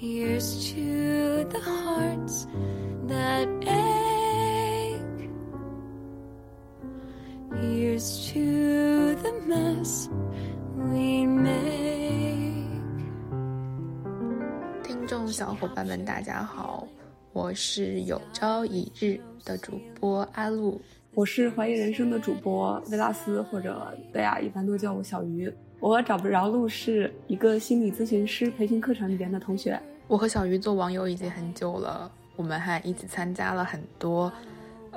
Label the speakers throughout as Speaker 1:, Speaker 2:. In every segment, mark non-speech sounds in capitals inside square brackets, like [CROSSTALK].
Speaker 1: Here's to the hearts that ache. Here's to the mess we make.
Speaker 2: 听众小伙伴们，大家好，我是有朝一日的主播阿露。
Speaker 3: 我是怀疑人生的主播维拉斯，或者大家一般都叫我小鱼。我找不着路是一个心理咨询师培训课程里边的同学。
Speaker 2: 我和小鱼做网友已经很久了，我们还一起参加了很多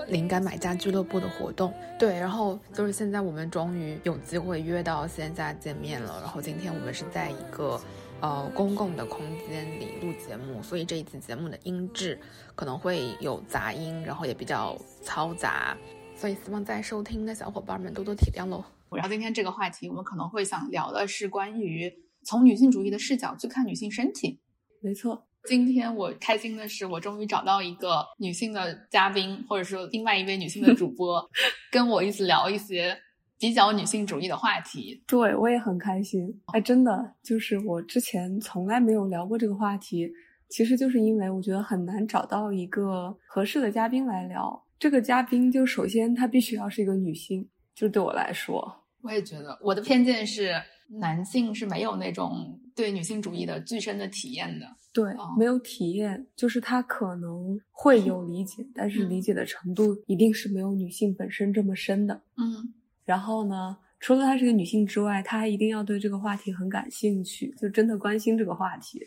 Speaker 2: 灵感买家俱乐部的活动。对，然后就是现在我们终于有机会约到线下见面了。然后今天我们是在一个呃公共的空间里录节目，所以这一次节目的音质可能会有杂音，然后也比较嘈杂，所以希望在收听的小伙伴们多多体谅喽。
Speaker 4: 然后今天这个话题，我们可能会想聊的是关于从女性主义的视角去看女性身体。
Speaker 3: 没错，
Speaker 4: 今天我开心的是，我终于找到一个女性的嘉宾，或者说另外一位女性的主播，[LAUGHS] 跟我一起聊一些比较女性主义的话题。
Speaker 3: 对我也很开心。哎，真的，就是我之前从来没有聊过这个话题，其实就是因为我觉得很难找到一个合适的嘉宾来聊。这个嘉宾就首先她必须要是一个女性，就对我来说，
Speaker 4: 我也觉得，我的偏见是男性是没有那种对女性主义的具身的体验的。
Speaker 3: 对，
Speaker 4: 哦
Speaker 3: 没有体验，就是他可能会有理解，但是理解的程度一定是没有女性本身这么深的。
Speaker 4: 嗯，
Speaker 3: 然后呢，除了她是个女性之外，她还一定要对这个话题很感兴趣，就真的关心这个话题。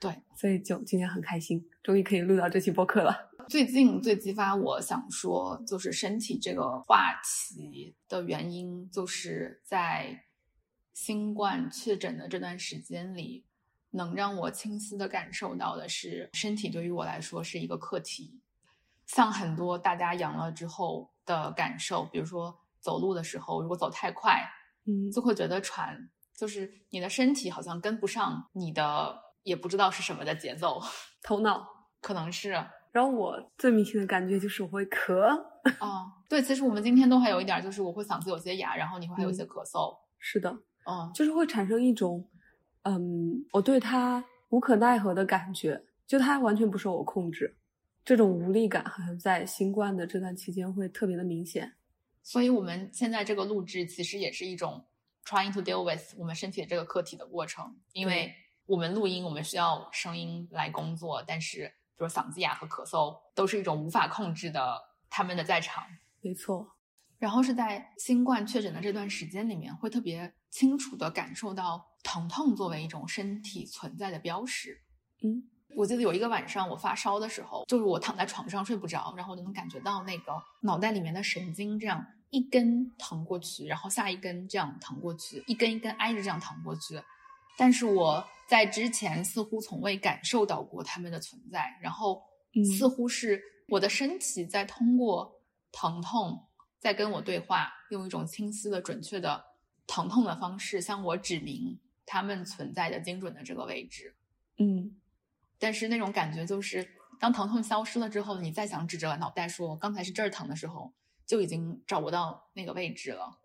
Speaker 4: 对，
Speaker 3: 所以就今天很开心，终于可以录到这期播客了。
Speaker 4: 最近最激发我想说，就是身体这个话题的原因，就是在新冠确诊的这段时间里，能让我清晰的感受到的是，身体对于我来说是一个课题。像很多大家阳了之后的感受，比如说走路的时候，如果走太快，
Speaker 3: 嗯，
Speaker 4: 就会觉得喘，就是你的身体好像跟不上你的，也不知道是什么的节奏，
Speaker 3: 头脑。
Speaker 4: 可能是。
Speaker 3: 然后我最明显的感觉就是我会咳，
Speaker 4: 哦，对，其实我们今天都还有一点儿，就是我会嗓子有些哑，然后你会还有一些咳嗽。
Speaker 3: 是的，
Speaker 4: 嗯，
Speaker 3: 就是会产生一种，嗯，我对他无可奈何的感觉，就他完全不受我控制，这种无力感好像在新冠的这段期间会特别的明显。
Speaker 4: 所以我们现在这个录制其实也是一种 trying to deal with 我们身体的这个课题的过程，因为我们录音，我们需要声音来工作，但是比如嗓子哑和咳嗽都是一种无法控制的他们的在场。
Speaker 3: 没错，
Speaker 4: 然后是在新冠确诊的这段时间里面，会特别清楚的感受到疼痛作为一种身体存在的标识。
Speaker 3: 嗯，
Speaker 4: 我记得有一个晚上我发烧的时候，就是我躺在床上睡不着，然后我就能感觉到那个脑袋里面的神经这样一根疼过去，然后下一根这样疼过去，一根一根挨着这样疼过去。但是我在之前似乎从未感受到过他们的存在，然后
Speaker 3: 嗯
Speaker 4: 似乎是我的身体在通过疼痛在跟我对话，用一种清晰的、准确的疼痛的方式向我指明他们存在的精准的这个位置。
Speaker 3: 嗯，
Speaker 4: 但是那种感觉就是，当疼痛消失了之后，你再想指着脑袋说刚才是这儿疼的时候，就已经找不到那个位置了。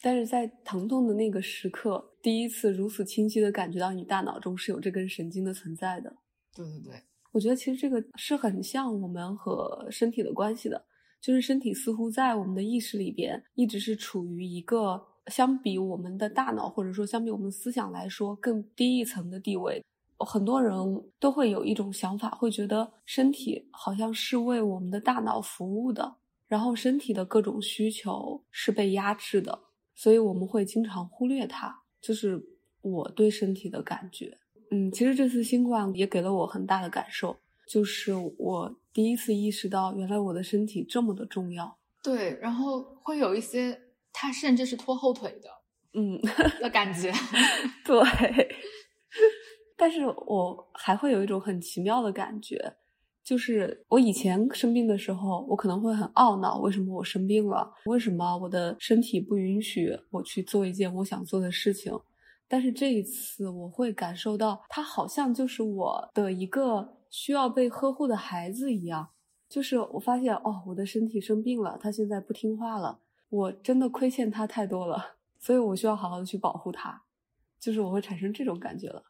Speaker 3: 但是在疼痛的那个时刻，第一次如此清晰的感觉到你大脑中是有这根神经的存在的。
Speaker 4: 对对对，
Speaker 3: 我觉得其实这个是很像我们和身体的关系的，就是身体似乎在我们的意识里边一直是处于一个相比我们的大脑或者说相比我们的思想来说更低一层的地位。很多人都会有一种想法，会觉得身体好像是为我们的大脑服务的，然后身体的各种需求是被压制的，所以我们会经常忽略它。就是我对身体的感觉。嗯，其实这次新冠也给了我很大的感受，就是我第一次意识到，原来我的身体这么的重要。
Speaker 4: 对，然后会有一些它甚至是拖后腿的
Speaker 3: 嗯，
Speaker 4: 的感觉。[LAUGHS]
Speaker 3: 对。[LAUGHS] 但是我还会有一种很奇妙的感觉，就是我以前生病的时候，我可能会很懊恼，为什么我生病了？为什么我的身体不允许我去做一件我想做的事情？但是这一次，我会感受到，他好像就是我的一个需要被呵护的孩子一样。就是我发现，哦，我的身体生病了，它现在不听话了，我真的亏欠它太多了，所以我需要好好的去保护它。就是我会产生这种感觉了。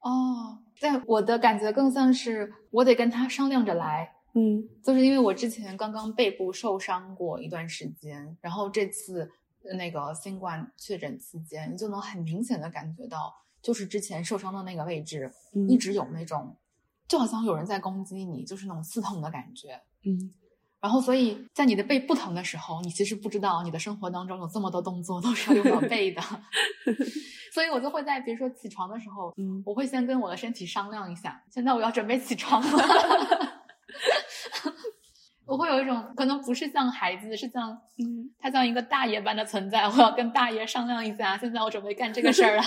Speaker 4: 哦，但我的感觉更像是我得跟他商量着来。
Speaker 3: 嗯
Speaker 4: 就是因为我之前刚刚背部受伤过一段时间，然后这次那个新冠确诊期间，你就能很明显的感觉到，就是之前受伤的那个位置
Speaker 3: 嗯
Speaker 4: 一直有那种，就好像有人在攻击你，就是那种刺痛的感觉。
Speaker 3: 嗯
Speaker 4: 然后，所以在你的背不疼的时候，你其实不知道你的生活当中有这么多动作都是要用到背的，[LAUGHS] 所以我就会在比如说起床的时候，
Speaker 3: 嗯
Speaker 4: 我会先跟我的身体商量一下，现在我要准备起床了。[LAUGHS] 我会有一种可能不是像孩子，是像
Speaker 3: 嗯
Speaker 4: 他像一个大爷般的存在，我要跟大爷商量一下，现在我准备干这个事儿了，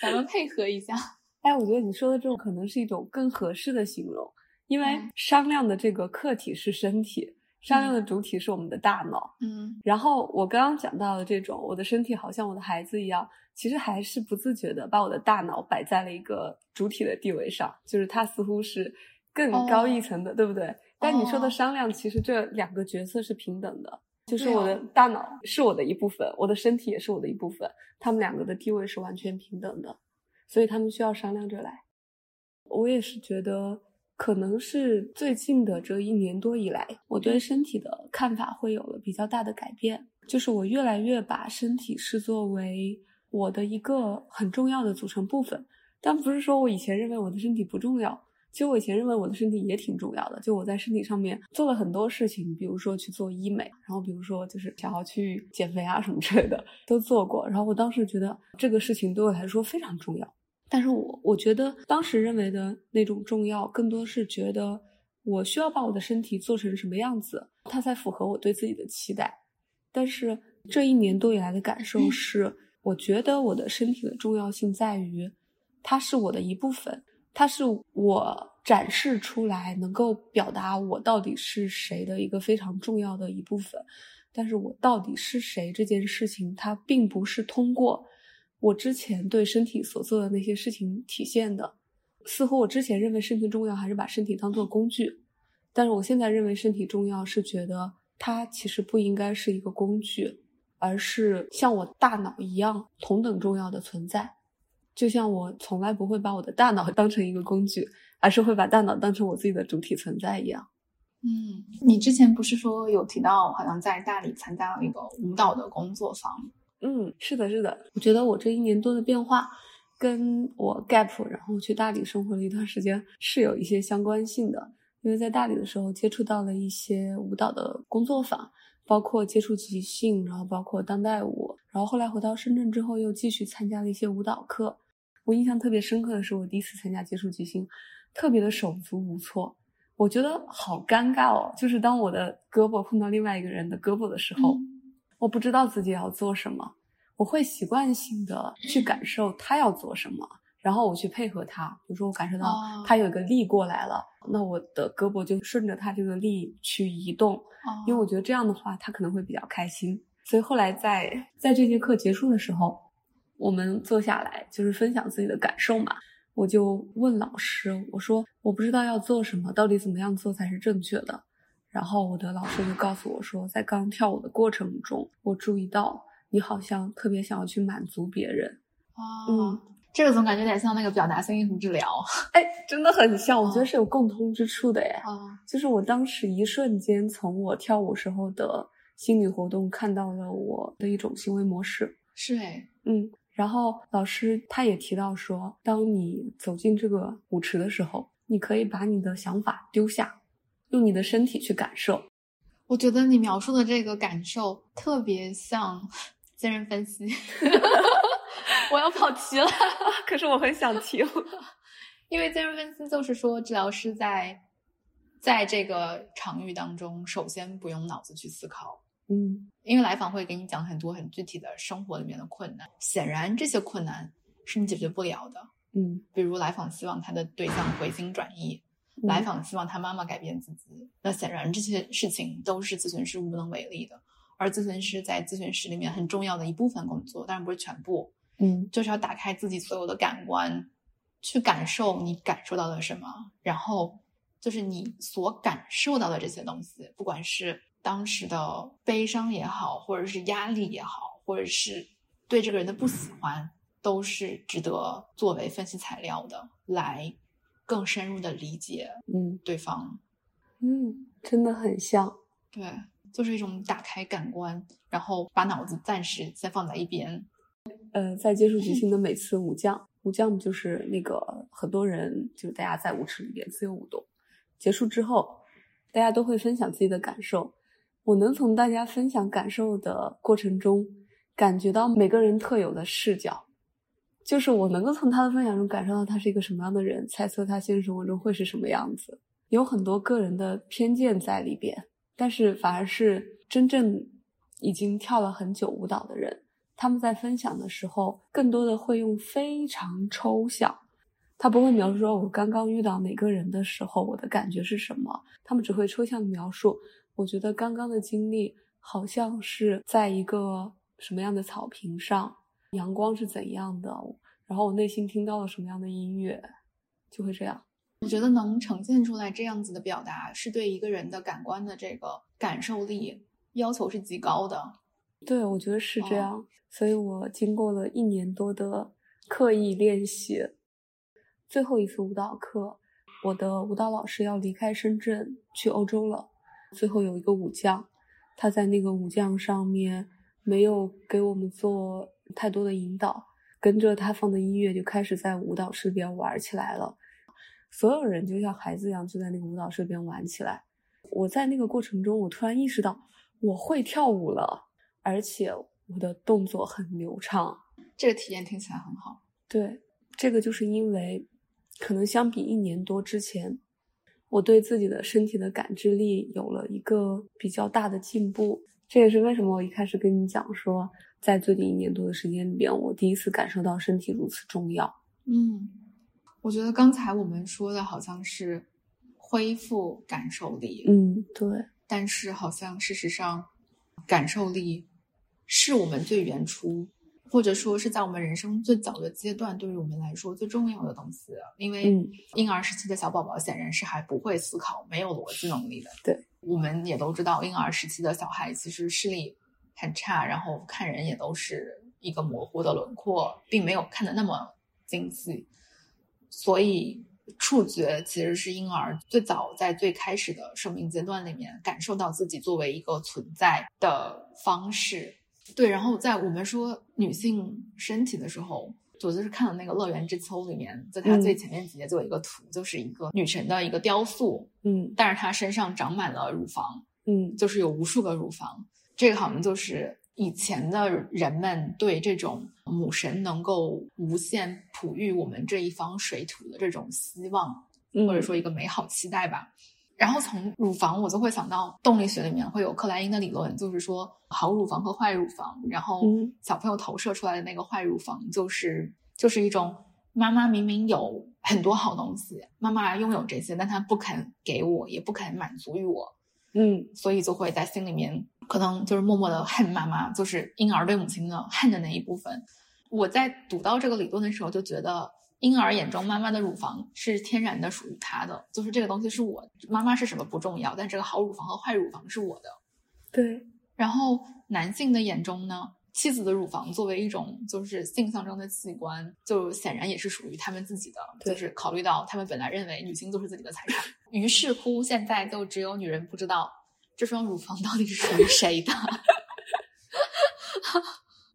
Speaker 4: 咱们配合一下。
Speaker 3: 哎，我觉得你说的这种可能是一种更合适的形容，因为
Speaker 4: 嗯
Speaker 3: 商量的这个客体是身体，商量的主体是我们的大脑。
Speaker 4: 嗯
Speaker 3: 然后我刚刚讲到的这种，我的身体好像我的孩子一样，其实还是不自觉的把我的大脑摆在了一个主体的地位上，就是它似乎是更高一层的，对不对？但你说的
Speaker 4: 哦
Speaker 3: 商量，其实这两个角色是平等的，就是我的大脑是我的一部分，我的身体也是我的一部分，他们两个的地位是完全平等的，所以他们需要商量着来。我也是觉得，可能是最近的这一年多以来，我对身体的看法会有了比较大的改变。就是我越来越把身体视作为我的一个很重要的组成部分，但不是说我以前认为我的身体不重要。其实我以前认为我的身体也挺重要的，就我在身体上面做了很多事情，比如说去做医美，然后比如说就是想要去减肥啊什么之类的都做过。然后我当时觉得这个事情对我来说非常重要，但是我我觉得当时认为的那种重要，更多是觉得我需要把我的身体做成什么样子，它才符合我对自己的期待。但是这一年多以来的感受是，我觉得我的身体的重要性在于，它是我的一部分，它是我展示出来能够表达我到底是谁的一个非常重要的一部分。但是我到底是谁这件事情，它并不是通过我之前对身体所做的那些事情体现的。似乎我之前认为身体重要，还是把身体当做工具，但是我现在认为身体重要，是觉得它其实不应该是一个工具，而是像我大脑一样同等重要的存在。就像我从来不会把我的大脑 [LAUGHS] 当成一个工具，而是会把大脑当成我自己的主体存在一样。
Speaker 4: 嗯，你之前不是说有提到，好像在大理参加了一个舞蹈的工作坊？
Speaker 3: 嗯，是的，是的。我觉得我这一年多的变化，跟我 gap 然后去大理生活了一段时间是有一些相关性的。因为在大理的时候接触到了一些舞蹈的工作坊，包括接触即兴，然后包括当代舞，然后后来回到深圳之后又继续参加了一些舞蹈课。我印象特别深刻的是，我第一次参加接触即兴，特别的手足无措，我觉得好尴尬哦。就是当我的胳膊碰到另外一个人的胳膊的时候，我不知道自己要做什么，我会习惯性的去感受他要做什么，然后我去配合他。比如说，我感受到
Speaker 4: 哦
Speaker 3: 他有一个力过来了，那我的胳膊就顺着他这个力去移动，
Speaker 4: 哦
Speaker 3: 因为我觉得这样的话他可能会比较开心。所以后来在在这节课结束的时候，我们坐下来就是分享自己的感受嘛。我就问老师，我说我不知道要做什么，到底怎么样做才是正确的。然后我的老师就告诉我说，在刚跳舞的过程中，我注意到你好像特别想要去满足别人。
Speaker 4: 哦，
Speaker 3: 嗯，
Speaker 4: 这个总感觉有点像那个表达性艺术治疗。
Speaker 3: 哎，真的很像，我觉得是有共通之处的耶。
Speaker 4: 哦，
Speaker 3: 就是我当时一瞬间从我跳舞时候的心理活动看到了我的一种行为模式。
Speaker 4: 是哎，
Speaker 3: 嗯，然后老师他也提到说，当你走进这个舞池的时候，你可以把你的想法丢下，用你的身体去感受。
Speaker 4: 我觉得你描述的这个感受特别像 [LAUGHS] 精神分析。[LAUGHS] 我要跑题了。[LAUGHS]
Speaker 3: 可是我很想听。
Speaker 4: 因为精神分析就是说，治疗师在在这个场域当中，首先不用脑子去思考，
Speaker 3: 嗯
Speaker 4: 因为来访会给你讲很多很具体的生活里面的困难，显然这些困难是你解决不了的。
Speaker 3: 嗯，
Speaker 4: 比如来访希望他的对象回心转意，
Speaker 3: 嗯
Speaker 4: 来访希望他妈妈改变自己，那显然这些事情都是咨询师无能为力的。而咨询师在咨询室里面很重要的一部分工作，当然不是全部，
Speaker 3: 嗯。
Speaker 4: 就是要打开自己所有的感官，去感受你感受到了什么，然后就是你所感受到的这些东西，不管是当时的悲伤也好，或者是压力也好，或者是对这个人的不喜欢，都是值得作为分析材料的，来更深入的理解
Speaker 3: 嗯
Speaker 4: 对方。
Speaker 3: 嗯，真的很像。
Speaker 4: 对，就是一种打开感官，然后把脑子暂时先放在一边。
Speaker 3: 呃，在接触即兴的每次舞将，舞将就是那个很多人就是大家在舞池里边自由舞动，结束之后，大家都会分享自己的感受。我能从大家分享感受的过程中，感觉到每个人特有的视角，就是我能够从他的分享中感受到他是一个什么样的人，猜测他现实生活中会是什么样子。有很多个人的偏见在里边，但是反而是真正已经跳了很久舞蹈的人，他们在分享的时候，更多的会用非常抽象，他不会描述说我刚刚遇到哪个人的时候我的感觉是什么，他们只会抽象的描述。我觉得刚刚的经历好像是在一个什么样的草坪上，阳光是怎样的，然后我内心听到了什么样的音乐，就会这样。
Speaker 4: 我觉得能呈现出来这样子的表达，是对一个人的感官的这个感受力要求是极高的。
Speaker 3: 对，我觉得是这样。所以我经过了一年多的刻意练习，最后一次舞蹈课，我的舞蹈老师要离开深圳去欧洲了。最后有一个舞将，他在那个舞将上面没有给我们做太多的引导，跟着他放的音乐就开始在舞蹈室边玩起来了。所有人就像孩子一样，就在那个舞蹈室边玩起来。我在那个过程中，我突然意识到我会跳舞了，而且我的动作很流畅。
Speaker 4: 这个体验听起来很好。
Speaker 3: 对，这个就是因为可能相比一年多之前。我对自己的身体的感知力有了一个比较大的进步，这也是为什么我一开始跟你讲说，在最近一年多的时间里边，我第一次感受到身体如此重要。
Speaker 4: 嗯，我觉得刚才我们说的好像是恢复感受力，
Speaker 3: 嗯，对，
Speaker 4: 但是好像事实上，感受力是我们最原初。或者说是在我们人生最早的阶段，对于我们来说最重要的东西。因为婴儿时期的小宝宝显然是还不会思考、没有逻辑能力的。
Speaker 3: 对，
Speaker 4: 我们也都知道，婴儿时期的小孩其实视力很差，然后看人也都是一个模糊的轮廓，并没有看得那么精细。所以，触觉其实是婴儿最早在最开始的生命阶段里面感受到自己作为一个存在的方式。对，然后在我们说女性身体的时候，我就是看了那个《乐园之秋》里面，在它最前面几页就有一个图，就是一个女神的一个雕塑，
Speaker 3: 嗯，
Speaker 4: 但是她身上长满了乳房，
Speaker 3: 嗯，
Speaker 4: 就是有无数个乳房。这个好像就是以前的人们对这种母神能够无限哺育我们这一方水土的这种希望，或者说一个美好期待吧。然后从乳房，我就会想到动力学里面会有克莱因的理论，就是说好乳房和坏乳房。然后小朋友投射出来的那个坏乳房，就是就是一种妈妈明明有很多好东西，妈妈拥有这些，但她不肯给我，也不肯满足于我，
Speaker 3: 嗯，
Speaker 4: 所以就会在心里面可能就是默默的恨妈妈，就是婴儿对母亲的恨的那一部分。我在读到这个理论的时候，就觉得。婴儿眼中，妈妈的乳房是天然的属于他的，就是这个东西是我妈妈是什么不重要，但这个好乳房和坏乳房是我的。
Speaker 3: 对。
Speaker 4: 然后男性的眼中呢，妻子的乳房作为一种就是性象征的器官，就显然也是属于他们自己的。就是考虑到他们本来认为女性就是自己的财产，于是乎现在就只有女人不知道这双乳房到底是属于谁的。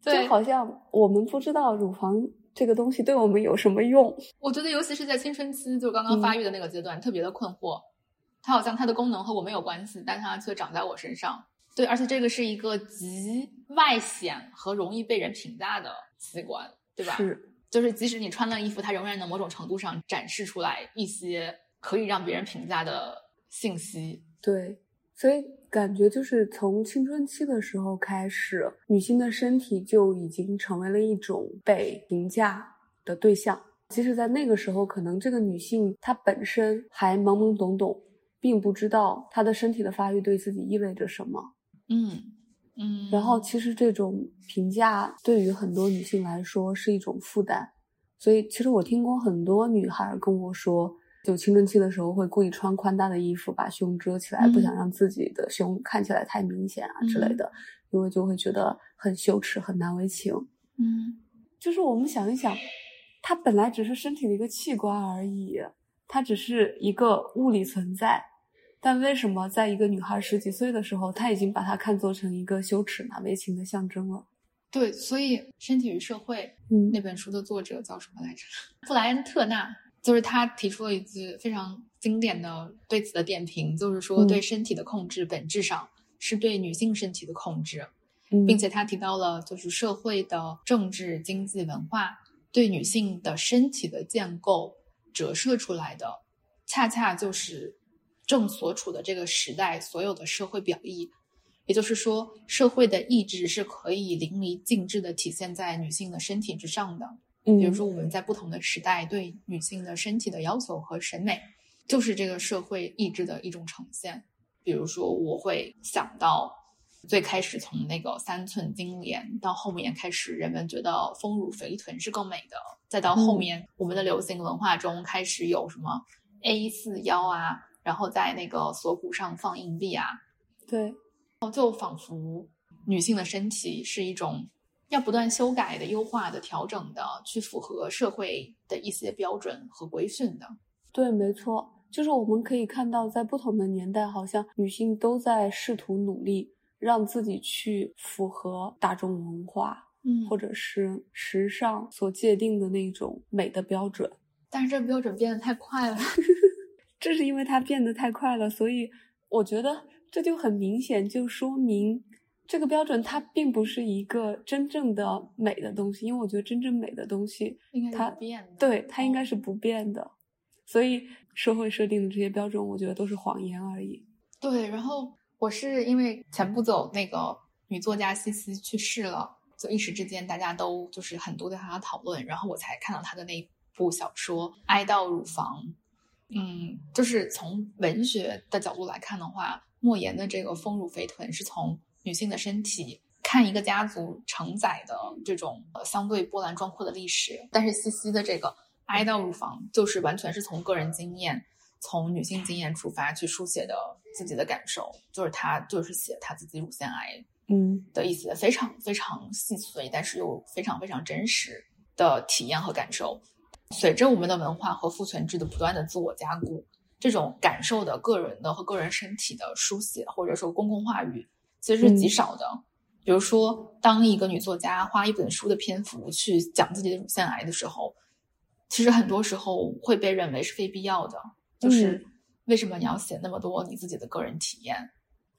Speaker 4: [LAUGHS]
Speaker 3: 就好像我们不知道乳房。这个东西对我们有什么用？
Speaker 4: 我觉得，尤其是在青春期，就刚刚发育的那个阶段，特别的困惑。它好像它的功能和我没有关系，但它却长在我身上。对，而且这个是一个极外显和容易被人评价的器官，对吧？
Speaker 3: 是，
Speaker 4: 就是即使你穿了衣服，它仍然能某种程度上展示出来一些可以让别人评价的信息。
Speaker 3: 对，所以。感觉就是从青春期的时候开始，女性的身体就已经成为了一种被评价的对象。即使在那个时候，可能这个女性她本身还懵懵懂懂，并不知道她的身体的发育对自己意味着什么。
Speaker 4: 嗯嗯。
Speaker 3: 然后，其实这种评价对于很多女性来说是一种负担。所以，其实我听过很多女孩跟我说。就青春期的时候，会故意穿宽大的衣服，把胸遮起来，不想让自己的胸看起来太明显啊之类的，因为就会觉得很羞耻、很难为情。
Speaker 4: 嗯，
Speaker 3: 就是我们想一想，它本来只是身体的一个器官而已，它只是一个物理存在，但为什么在一个女孩十几岁的时候，她已经把它看作成一个羞耻难为情的象征了？
Speaker 4: 对，所以《身体与社会》
Speaker 3: 嗯
Speaker 4: 那本书的作者叫什么来着？[LAUGHS] 布莱恩特纳，就是他提出了一句非常经典的对此的点评，就是说
Speaker 3: 嗯
Speaker 4: 对身体的控制本质上是对女性身体的控制，
Speaker 3: 嗯
Speaker 4: 并且他提到了就是社会的政治、经济、文化对女性的身体的建构折射出来的，恰恰就是正所处的这个时代所有的社会表意。也就是说，社会的意志是可以淋漓尽致的体现在女性的身体之上的。
Speaker 3: 嗯
Speaker 4: 比如说，我们在不同的时代对女性的身体的要求和审美，就是这个社会意志的一种呈现。比如说，我会想到最开始从那个三寸金莲，到后面开始人们觉得丰乳肥臀是更美的，再到后面我们的流行文化中开始有什么 A 四腰啊，然后在那个锁骨上放硬币啊，
Speaker 3: 对，
Speaker 4: 就仿佛女性的身体是一种要不断修改的、优化的、调整的，去符合社会的一些标准和规训的。
Speaker 3: 对，没错，就是我们可以看到，在不同的年代，好像女性都在试图努力让自己去符合大众文化
Speaker 4: 嗯
Speaker 3: 或者是时尚所界定的那种美的标准。
Speaker 4: 但是这标准变得太快了。[LAUGHS]
Speaker 3: 正是因为它变得太快了，所以我觉得这就很明显，就说明这个标准它并不是一个真正的美的东西。因为我觉得真正美的东西，
Speaker 4: 应该变的
Speaker 3: 对它应该
Speaker 4: 哦
Speaker 3: 是不变的。所以社会设定的这些标准，我觉得都是谎言而已。
Speaker 4: 对，然后我是因为前不久那个女作家西西去世了，就一时之间大家都就是很多对她的讨论，然后我才看到她的那部小说《哀悼乳房》。嗯，就是从文学的角度来看的话，莫言的这个丰乳肥臀是从女性的身体看一个家族承载的这种呃相对波澜壮阔的历史，但是西西的这个哀悼乳房就是完全是从个人经验、从女性经验出发去书写的自己的感受，就是她就是写她自己乳腺癌
Speaker 3: 嗯
Speaker 4: 的一些非常非常细碎，但是又非常非常真实的体验和感受。随着我们的文化和父权制的不断的自我加固，这种感受的个人的和个人身体的书写，或者说公共话语，其实是极
Speaker 3: 嗯
Speaker 4: 少的。比如说，当一个女作家花一本书的篇幅去讲自己的乳腺癌的时候，其实很多时候会被认为是非必要的。就是为什么你要写那么多你自己的个人体验？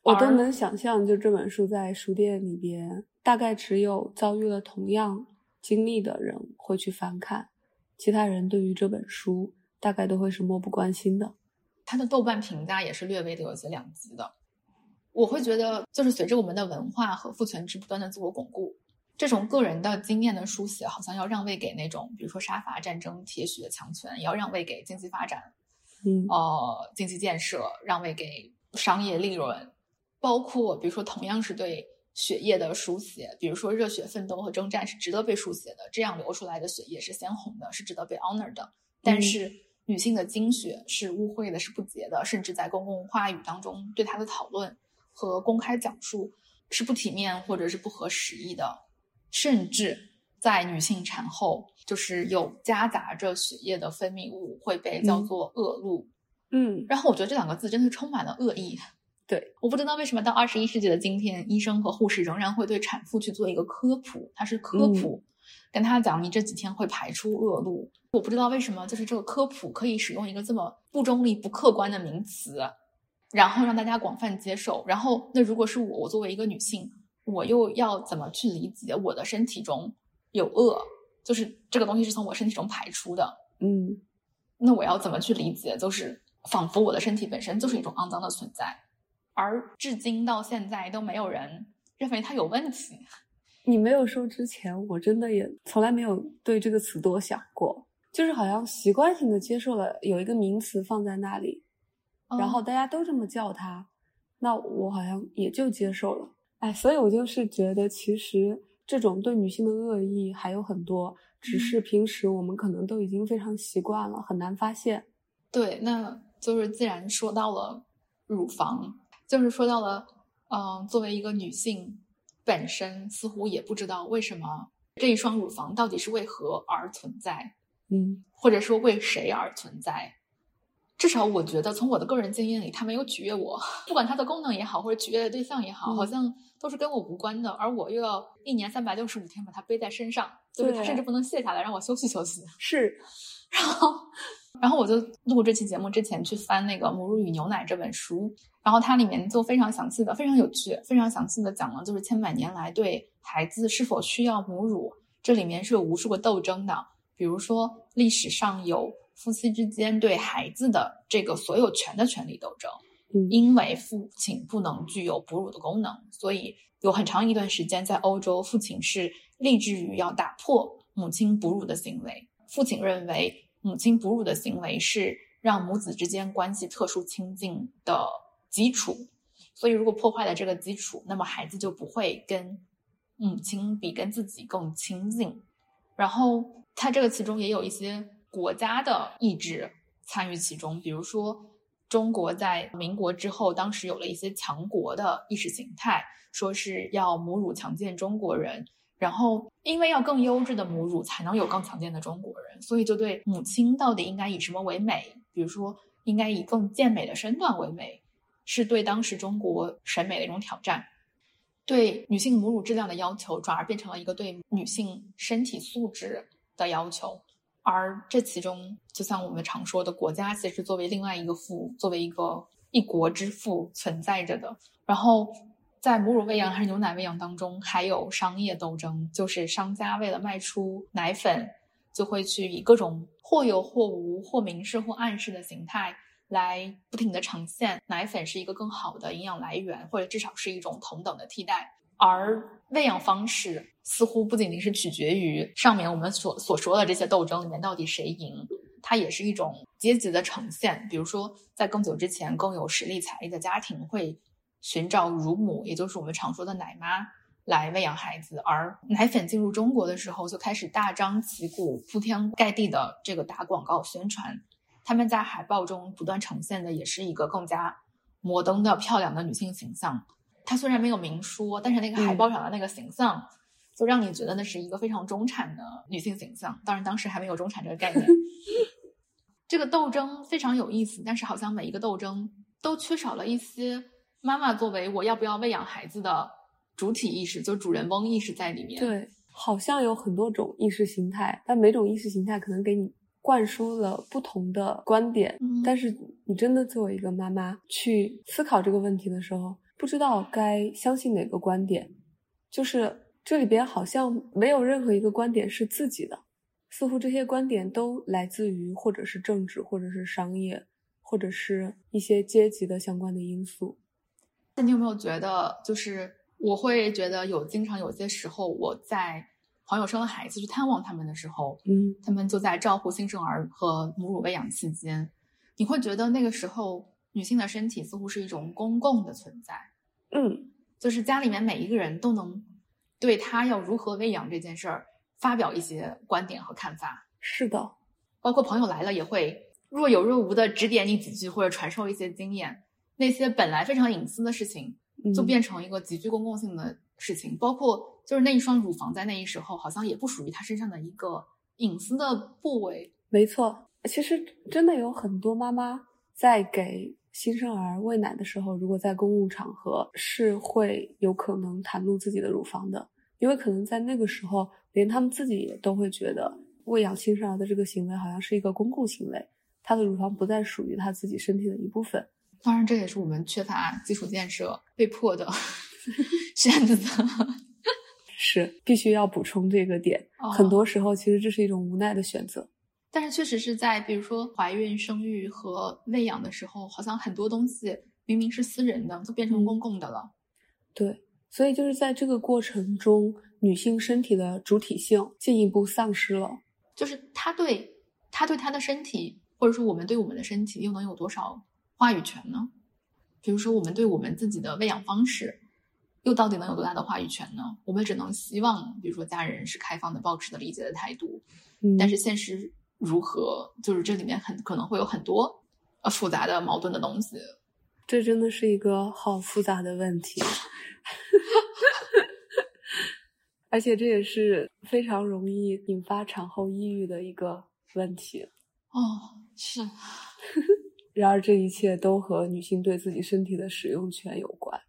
Speaker 4: 而
Speaker 3: 我都能想象，就这本书在书店里边，大概只有遭遇了同样经历的人会去翻看，其他人对于这本书大概都会是漠不关心的。
Speaker 4: 它的豆瓣评价也是略微的有些两极的。我会觉得，就是随着我们的文化和父权制不断的自我巩固，这种个人的经验的书写，好像要让位给那种，比如说杀伐战争、铁血的强权，也要让位给经济发展，
Speaker 3: 嗯
Speaker 4: 呃，经济建设，让位给商业利润，包括比如说同样是对血液的书写，比如说热血奋斗和征战是值得被书写的，这样流出来的血液是鲜红的，是值得被 honor 的。但
Speaker 3: 嗯
Speaker 4: 是女性的精血是污秽的，是不洁的，甚至在公共话语当中对她的讨论和公开讲述是不体面或者是不合时宜的，甚至在女性产后，就是有夹杂着血液的分泌物会被叫
Speaker 3: 嗯
Speaker 4: 做恶露。
Speaker 3: 嗯，
Speaker 4: 然后我觉得这两个字真的是充满了恶意。
Speaker 3: 对，
Speaker 4: 我不知道为什么到二十一世纪的今天，医生和护士仍然会对产妇去做一个科普，它是科普，跟他讲你这几天会排出恶露。我不知道为什么，就是这个科普可以使用一个这么不中立、不客观的名词，然后让大家广泛接受。然后，那如果是我，我作为一个女性，我又要怎么去理解我的身体中有恶？就是这个东西是从我身体中排出的，
Speaker 3: 嗯
Speaker 4: 那我要怎么去理解？就是仿佛我的身体本身就是一种肮脏的存在，而至今到现在都没有人认为它有问题。
Speaker 3: 你没有说之前，我真的也从来没有对这个词多想过，就是好像习惯性的接受了有一个名词放在那里，然后
Speaker 4: 嗯
Speaker 3: 大家都这么叫他，那我好像也就接受了。哎，所以我就是觉得，其实这种对女性的恶意还有很多，只
Speaker 4: 嗯
Speaker 3: 是平时我们可能都已经非常习惯了，很难发现。
Speaker 4: 对，那就是既然说到了乳房，就是说到了，嗯、作为一个女性本身，似乎也不知道为什么这一双乳房到底是为何而存在，
Speaker 3: 嗯
Speaker 4: 或者说为谁而存在。至少我觉得，从我的个人经验里，它没有取悦我，[LAUGHS] 不管它的功能也好，或者取悦的对象也好，
Speaker 3: 嗯
Speaker 4: 好像都是跟我无关的。而我又要一年三百六十五天把它背在身上，就是它甚至不能卸下来让我休息休息。
Speaker 3: 是，
Speaker 4: 然后，然后我就录这期节目之前去翻那个《母乳与牛奶》这本书，然后它里面就非常详细的、非常有趣、非常详细的讲了，就是千百年来对孩子是否需要母乳，这里面是有无数个斗争的。比如说，历史上有夫妻之间对孩子的这个所有权的权利斗争，
Speaker 3: 嗯
Speaker 4: 因为父亲不能具有哺乳的功能，所以有很长一段时间在欧洲，父亲是立志于要打破母亲哺乳的行为。父亲认为母亲哺乳的行为是让母子之间关系特殊亲近的基础，所以如果破坏了这个基础，那么孩子就不会跟母亲比跟自己更亲近。然后他这个其中也有一些国家的意志参与其中，比如说中国在民国之后，当时有了一些强国的意识形态，说是要母乳强健中国人。然后，因为要更优质的母乳，才能有更强健的中国人，所以就对母亲到底应该以什么为美，比如说应该以更健美的身段为美，是对当时中国审美的一种挑战。对女性母乳质量的要求，转而变成了一个对女性身体素质的要求。而这其中，就像我们常说的，国家其实作为另外一个父，作为一个一国之父存在着的。然后，在母乳喂养还是牛奶喂养当中，还有商业斗争，就是商家为了卖出奶粉，就会去以各种或有或无、或明示或暗示的形态，来不停的呈现奶粉是一个更好的营养来源，或者至少是一种同等的替代。而喂养方式似乎不仅仅是取决于上面我们所所说的这些斗争里面到底谁赢，它也是一种阶级的呈现。比如说，在更久之前，更有实力财力的家庭会寻找乳母，也就是我们常说的奶妈来喂养孩子。而奶粉进入中国的时候，就开始大张旗鼓、铺天盖地的这个打广告宣传。他们在海报中不断呈现的也是一个更加摩登的、漂亮的女性形象。它虽然没有明说，但是那个海报上的那个形象，就让你觉得那是一个非常中产的女性形象。当然，当时还没有中产这个概念。[LAUGHS] 这个斗争非常有意思，但是好像每一个斗争都缺少了一些妈妈作为我要不要喂养孩子的主体意识，就主人翁意识在里面。，
Speaker 3: 对，好像有很多种意识形态，但每种意识形态可能给你灌输了不同的观点。
Speaker 4: 嗯
Speaker 3: 但是你真的作为一个妈妈去思考这个问题的时候，不知道该相信哪个观点，就是这里边好像没有任何一个观点是自己的，似乎这些观点都来自于或者是政治，或者是商业，或者是一些阶级的相关的因素。
Speaker 4: 那你有没有觉得，就是我会觉得有经常有些时候，我在朋友生了孩子去探望他们的时候，
Speaker 3: 嗯
Speaker 4: 他们就在照顾新生儿和母乳喂养期间，你会觉得那个时候女性的身体似乎是一种公共的存在，
Speaker 3: 嗯，
Speaker 4: 就是家里面每一个人都能对她要如何喂养这件事儿发表一些观点和看法，
Speaker 3: 是的，
Speaker 4: 包括朋友来了也会若有若无的指点你几句或者传授一些经验，那些本来非常隐私的事情，就。
Speaker 3: 嗯
Speaker 4: 变成一个极具公共性的事情，包括就是那一双乳房在那一时候好像也不属于她身上的一个隐私的部位。
Speaker 3: 没错，其实真的有很多妈妈在给新生儿喂奶的时候，如果在公共场合，是会有可能袒露自己的乳房的，因为可能在那个时候，连他们自己也都会觉得喂养新生儿的这个行为好像是一个公共行为，他的乳房不再属于他自己身体的一部分。
Speaker 4: 当然，这也是我们缺乏基础建设被迫的 [LAUGHS] 选择。
Speaker 3: 是必须要补充这个点，
Speaker 4: 哦
Speaker 3: 很多时候其实这是一种无奈的选择。
Speaker 4: 但是确实是在比如说怀孕、生育和喂养的时候，好像很多东西明明是私人的，就变成
Speaker 3: 嗯
Speaker 4: 公共的了。
Speaker 3: 对，所以就是在这个过程中，女性身体的主体性进一步丧失了。
Speaker 4: 就是她对她对她的身体，或者说我们对我们的身体，又能有多少话语权呢？比如说，我们对我们自己的喂养方式，又到底能有多大的话语权呢？我们只能希望，比如说家人是开放的、保持的理解的态度，
Speaker 3: 嗯，
Speaker 4: 但是现实如何，就是这里面很可能会有很多呃复杂的矛盾的东西。
Speaker 3: 这真的是一个好复杂的问题。[LAUGHS] 而且这也是非常容易引发产后抑郁的一个问题。
Speaker 4: 哦，是。[LAUGHS]
Speaker 3: 然而，这一切都和女性对自己身体的使用权有关。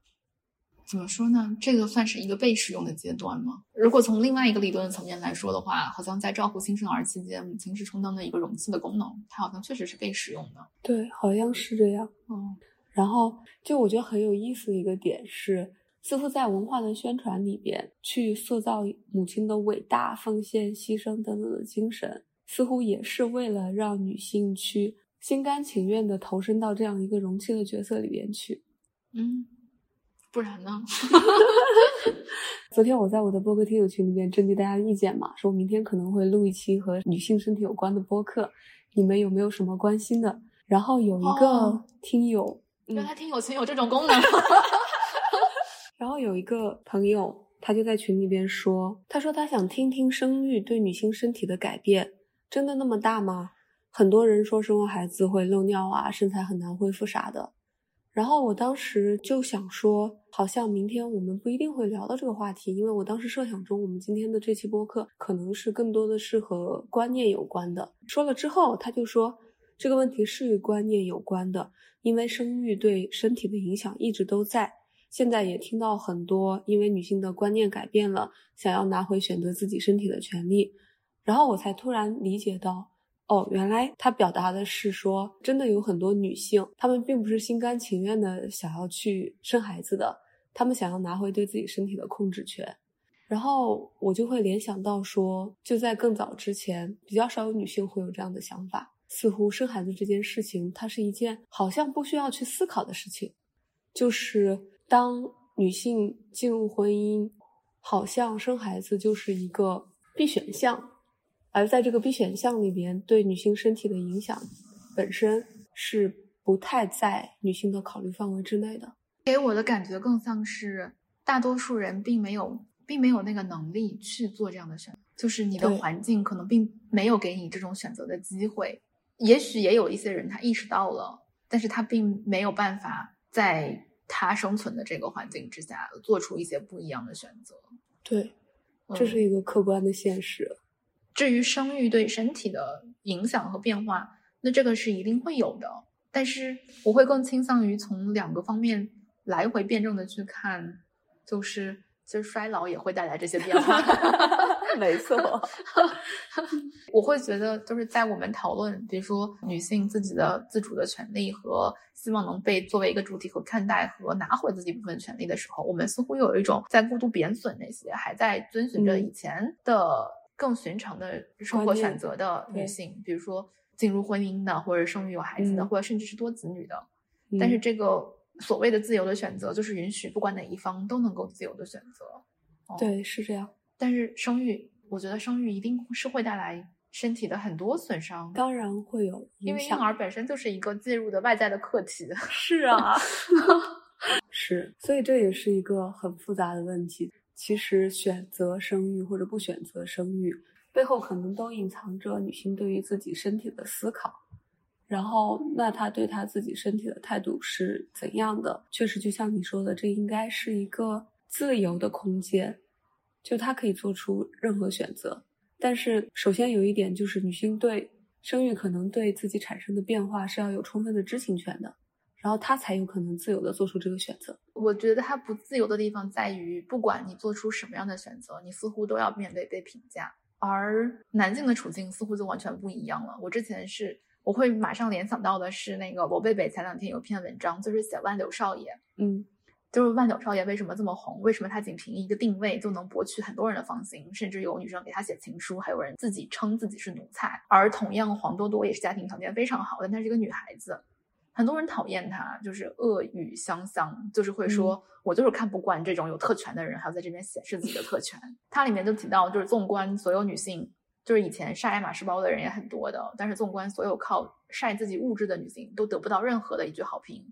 Speaker 4: 怎么说呢？这个算是一个被使用的阶段吗？如果从另外一个理论层面来说的话，好像在照顾新生儿期间，母亲是充当的一个容器的功能，它好像确实是被使用的。
Speaker 3: 对，好像是这样。
Speaker 4: 嗯，
Speaker 3: 然后就我觉得很有意思的一个点是，似乎在文化的宣传里边，去塑造母亲的伟大、奉献、牺牲等等的精神，似乎也是为了让女性去心甘情愿的投身到这样一个容器的角色里边去。
Speaker 4: 嗯。不然呢？[LAUGHS]
Speaker 3: 昨天我在我的播客听友群里面征集大家的意见嘛，说明天可能会录一期和女性身体有关的播客，你们有没有什么关心的？然后有一个听友，
Speaker 4: 原来听友群有这种功能。[LAUGHS] [LAUGHS]
Speaker 3: 然后有一个朋友，他就在群里边说，他说他想听听生育对女性身体的改变，真的那么大吗？很多人说生完孩子会漏尿啊，身材很难恢复啥的。然后我当时就想说，好像明天我们不一定会聊到这个话题，因为我当时设想中，我们今天的这期播客可能是更多的是和观念有关的。说了之后，他就说这个问题是与观念有关的，因为生育对身体的影响一直都在。现在也听到很多因为女性的观念改变了，想要拿回选择自己身体的权利。然后我才突然理解到。哦，原来他表达的是说，真的有很多女性，她们并不是心甘情愿的想要去生孩子的，她们想要拿回对自己身体的控制权。然后我就会联想到说，就在更早之前，比较少有女性会有这样的想法，似乎生孩子这件事情，它是一件好像不需要去思考的事情，就是当女性进入婚姻，好像生孩子就是一个必选项。而在这个 B 选项里边，对女性身体的影响本身是不太在女性的考虑范围之内的。
Speaker 4: 给我的感觉更像是大多数人并没有，并没有那个能力去做这样的选择，就是你的环境可能并没有给你这种选择的机会。也许也有一些人他意识到了，但是他并没有办法在他生存的这个环境之下做出一些不一样的选择。
Speaker 3: 对，这是一个客观的现实。
Speaker 4: 至于生育对身体的影响和变化，那这个是一定会有的。但是我会更倾向于从两个方面来回辩证的去看，就是其实衰老也会带来这些变化。[LAUGHS]
Speaker 3: 没错，
Speaker 4: 我会觉得就是在我们讨论，比如说女性自己的自主的权利和希望能被作为一个主体和看待和拿回自己部分权利的时候，我们似乎有一种在过度贬损那些还在遵循着以前的。更寻常的生活选择的女性，比如说进入婚姻的，或者生育有孩子的，或者甚至是多子女的。但是这个所谓的自由的选择，就是允许不管哪一方都能够自由的选择。
Speaker 3: 对，是这样。
Speaker 4: 但是生育，我觉得生育一定是会带来身体的很多损伤。
Speaker 3: 当然会有，
Speaker 4: 因为婴儿本身就是一个介入的外在的客体。
Speaker 3: 是啊，[LAUGHS] 是，所以这也是一个很复杂的问题。其实选择生育或者不选择生育，背后可能都隐藏着女性对于自己身体的思考。然后，那她对她自己身体的态度是怎样的？确实，就像你说的，这应该是一个自由的空间，就她可以做出任何选择。但是，首先有一点就是，女性对生育可能对自己产生的变化是要有充分的知情权的。然后他才有可能自由的做出这个选择。
Speaker 4: 我觉得他不自由的地方在于，不管你做出什么样的选择，你似乎都要面对被评价。而男性的处境似乎就完全不一样了。我之前是，我会马上联想到的是那个罗贝贝前两天有篇文章，就是写万柳少爷，
Speaker 3: 嗯，
Speaker 4: 就是万柳少爷为什么这么红？为什么他仅凭一个定位就能博取很多人的芳心？甚至有女生给他写情书，还有人自己称自己是奴才。而同样，黄多多也是家庭条件非常好，但她是一个女孩子。很多人讨厌他，就是恶语相向，就是会说，我就是看不惯这种有特权的人，还要在这边显示自己的特权。它里面就提到，就是纵观所有女性，就是以前晒爱马仕包的人也很多的，但是纵观所有靠晒自己物质的女性，都得不到任何的一句好评。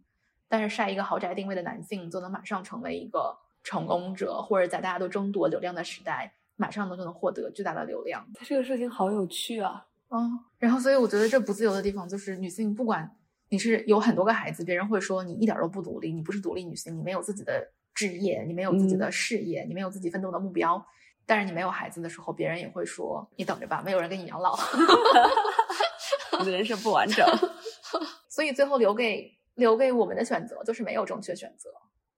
Speaker 4: 但是晒一个豪宅定位的男性，就能马上成为一个成功者，或者在大家都争夺流量的时代，马上呢就能获得巨大的流量。
Speaker 3: 这个事情好有趣啊！
Speaker 4: 嗯，然后所以我觉得这不自由的地方，就是女性不管。你是有很多个孩子，别人会说你一点都不独立，你不是独立女性，你没有自己的置业，你没有自己的事业，你没有自己奋斗的目标。但是你没有孩子的时候，别人也会说你等着吧，没有人给你养老。[LAUGHS] [LAUGHS]
Speaker 3: 你的人生不完整。
Speaker 4: 所以最后留给留给我们的选择就是没有正确选择。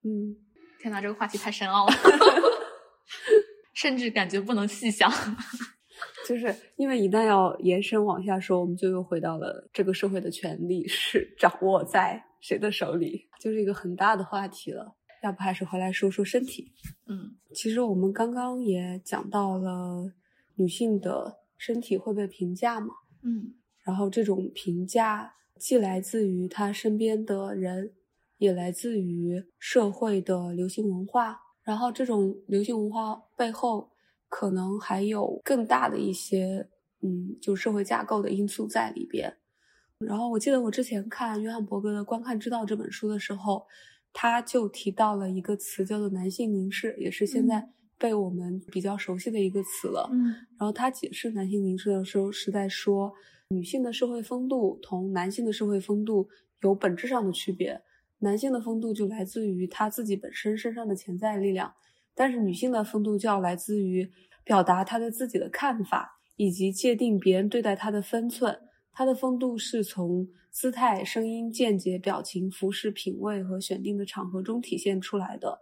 Speaker 3: 嗯，
Speaker 4: 天哪，这个话题太深奥了，[LAUGHS] 甚至感觉不能细想。
Speaker 3: 就是因为一旦要延伸往下说，我们就又回到了这个社会的权利是掌握在谁的手里，就是一个很大的话题了。要不还是回来说说身体。
Speaker 4: 嗯，
Speaker 3: 其实我们刚刚也讲到了女性的身体会被评价嘛，
Speaker 4: 嗯
Speaker 3: 然后这种评价既来自于她身边的人，也来自于社会的流行文化。然后这种流行文化背后，可能还有更大的一些，嗯，就社会架构的因素在里边。然后我记得我之前看约翰伯格的《观看之道》这本书的时候，他就提到了一个词叫做男性凝视，也是现在被我们比较熟悉的一个词了。
Speaker 4: 嗯
Speaker 3: 然后他解释男性凝视的时候，是在说女性的社会风度同男性的社会风度有本质上的区别。男性的风度就来自于他自己本身身上的潜在力量，但是女性的风度就要来自于表达她对自己的看法，以及界定别人对待她的分寸。她的风度是从姿态、声音、见解、表情、服饰、品味和选定的场合中体现出来的。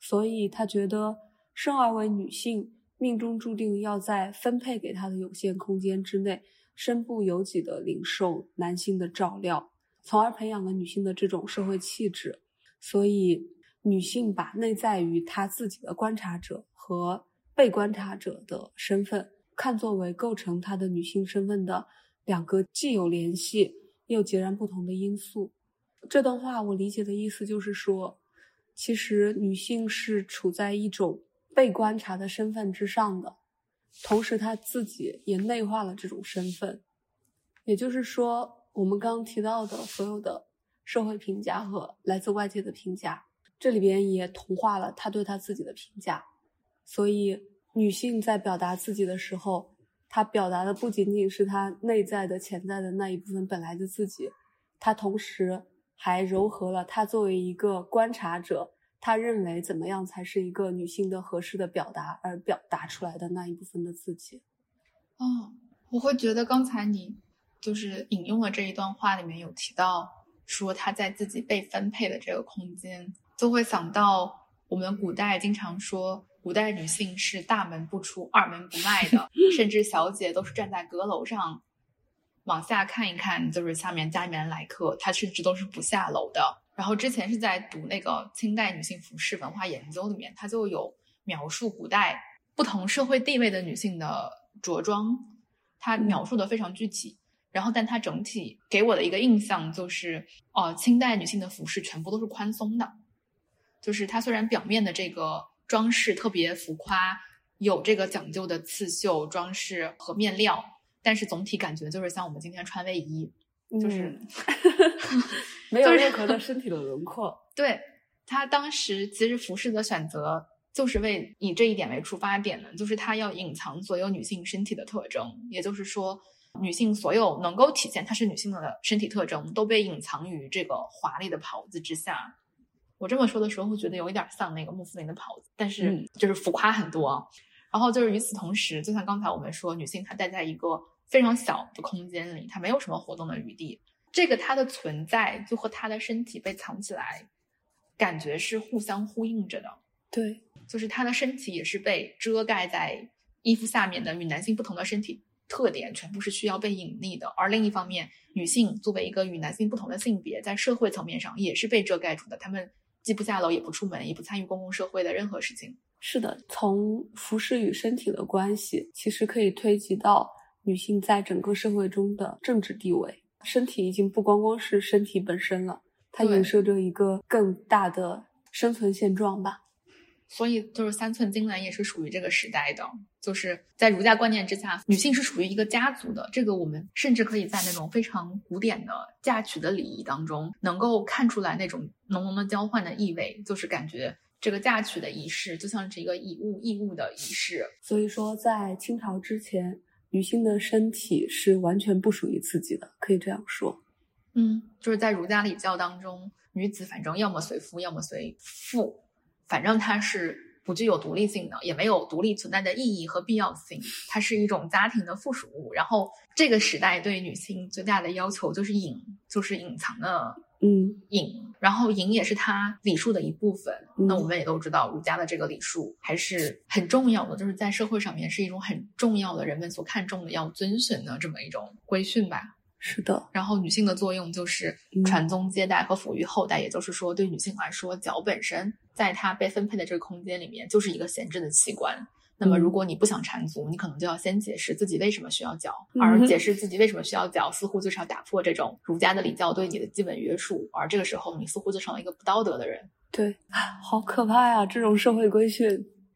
Speaker 3: 所以她觉得生而为女性，命中注定要在分配给她的有限空间之内，身不由己地领受男性的照料，从而培养了女性的这种社会气质。所以，女性把内在于她自己的观察者和被观察者的身份看作为构成她的女性身份的两个既有联系又截然不同的因素。这段话我理解的意思就是说，其实女性是处在一种被观察的身份之上的，同时她自己也内化了这种身份。也就是说，我们刚刚提到的所有的社会评价和来自外界的评价，这里边也同化了她对她自己的评价。所以，女性在表达自己的时候，她表达的不仅仅是她内在的、潜在的那一部分本来的自己，她同时还糅合了她作为一个观察者，她认为怎么样才是一个女性的合适的表达而表达出来的那一部分的自己。
Speaker 4: 哦，我会觉得刚才你就是引用了这一段话里面有提到说她在自己被分配的这个空间，就会想到我们古代经常说。古代女性是大门不出、二门不迈的，[LAUGHS] 甚至小姐都是站在阁楼上往下看一看，就是下面家里面来客，她甚至都是不下楼的。然后之前是在读那个清代女性服饰文化研究里面，它就有描述古代不同社会地位的女性的着装，它描述的非常具体。然后，但它整体给我的一个印象就是，哦，清代女性的服饰全部都是宽松的，就是它虽然表面的这个。装饰特别浮夸，有这个讲究的刺绣装饰和面料，但是总体感觉就是像我们今天穿卫衣，就是、
Speaker 3: 嗯、[LAUGHS] 没有任何的身体的轮廓。[LAUGHS]
Speaker 4: 对他当时其实服饰的选择就是为以这一点为出发点的，就是他要隐藏所有女性身体的特征，也就是说，女性所有能够体现她是女性的身体特征都被隐藏于这个华丽的袍子之下。我这么说的时候，会觉得有一点像那个穆斯林的袍子，但是就是浮夸很多。嗯、然后就是与此同时，就像刚才我们说，女性她待在一个非常小的空间里，她没有什么活动的余地。这个她的存在就和她的身体被藏起来，感觉是互相呼应着的。
Speaker 3: 对，
Speaker 4: 就是她的身体也是被遮盖在衣服下面的，与男性不同的身体特点全部是需要被隐匿的。而另一方面，女性作为一个与男性不同的性别，在社会层面上也是被遮盖住的，她们。既不下楼，也不出门，也不参与公共社会的任何事情。
Speaker 3: 是的，从服饰与身体的关系，其实可以推及到女性在整个社会中的政治地位。身体已经不光光是身体本身了，它影射着一个更大的生存现状吧。
Speaker 4: 所以，就是三寸金莲也是属于这个时代的，就是在儒家观念之下，女性是属于一个家族的。这个我们甚至可以在那种非常古典的嫁娶的礼仪当中，能够看出来那种浓浓的交换的意味，就是感觉这个嫁娶的仪式就像是一个以物易物的仪式。
Speaker 3: 所以说，在清朝之前，女性的身体是完全不属于自己的，可以这样说。
Speaker 4: 嗯，就是在儒家礼教当中，女子反正要么随夫，要么随父。反正它是不具有独立性的，也没有独立存在的意义和必要性。它是一种家庭的附属物。然后这个时代对女性最大的要求就是隐，就是隐藏的
Speaker 3: 嗯
Speaker 4: 隐。然后隐也是它礼数的一部分。
Speaker 3: 嗯
Speaker 4: 那我们也都知道，儒家的这个礼数还是很重要的，就是在社会上面是一种很重要的人们所看重的要遵循的这么一种规训吧。
Speaker 3: 是的，
Speaker 4: 然后女性的作用就是
Speaker 3: 嗯
Speaker 4: 传宗接代和抚育后代，也就是说，对女性来说，脚本身在她被分配的这个空间里面就是一个闲置的器官。那么，
Speaker 3: 嗯
Speaker 4: 如果你不想缠足，你可能就要先解释自己为什么需要脚，
Speaker 3: 嗯
Speaker 4: 而解释自己为什么需要脚，似乎就是要打破这种儒家的礼教对你的基本约束，而这个时候你似乎就成了一个不道德的人。
Speaker 3: 对，好可怕呀！这种社会规训，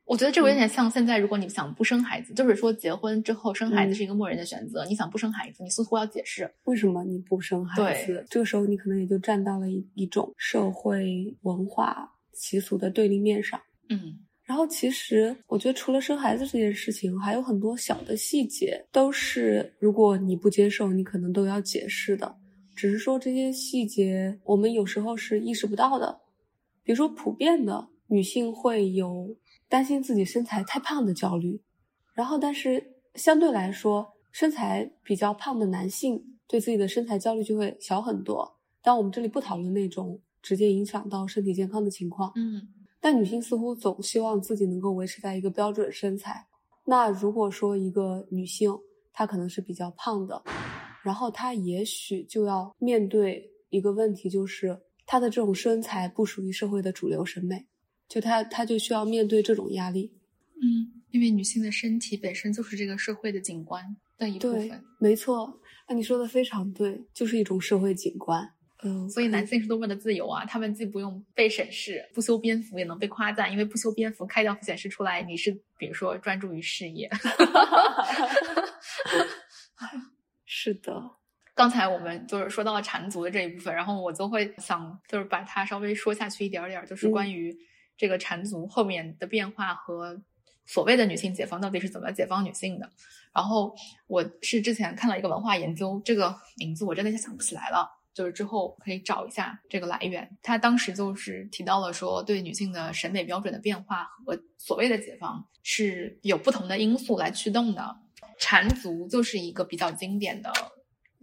Speaker 4: 我觉得这个有点像现在，如果你想不生孩子，就是说结婚之后生孩子
Speaker 3: 嗯
Speaker 4: 是一个默认的选择，你想不生孩子，你似乎要解释，
Speaker 3: 为什么你不生孩子？这个时候你可能也就站到了一一种社会文化习俗的对立面上。
Speaker 4: 嗯
Speaker 3: 然后，其实我觉得，除了生孩子这件事情，还有很多小的细节，都是如果你不接受，你可能都要解释的。只是说这些细节，我们有时候是意识不到的。比如说，普遍的女性会有担心自己身材太胖的焦虑，然后，但是相对来说，身材比较胖的男性对自己的身材焦虑就会小很多。但我们这里不讨论那种直接影响到身体健康的情况。
Speaker 4: 嗯
Speaker 3: 但女性似乎总希望自己能够维持在一个标准身材。那如果说一个女性她可能是比较胖的，然后她也许就要面对一个问题，就是她的这种身材不属于社会的主流审美，就她她就需要面对这种压力。
Speaker 4: 嗯，因为女性的身体本身就是这个社会的景观的一部
Speaker 3: 对
Speaker 4: 分，，
Speaker 3: 没错，那你说的非常对，就是一种社会景观。嗯，
Speaker 4: 所以男性是多么的自由啊！他们既不用被审视，不修边幅也能被夸赞，因为不修边幅开掉显示出来你是比如说专注于事业。[LAUGHS] [LAUGHS]
Speaker 3: 是的，
Speaker 4: 刚才我们就是说到了缠足的这一部分，然后我就会想就是把它稍微说下去一点点儿，就是
Speaker 3: 嗯
Speaker 4: 关于这个缠足后面的变化和所谓的女性解放到底是怎么解放女性的。然后我是之前看了一个文化研究，这个名字我真的想不起来了。就是之后可以找一下这个来源。他当时就是提到了说，对女性的审美标准的变化和所谓的解放是有不同的因素来驱动的。缠足就是一个比较经典的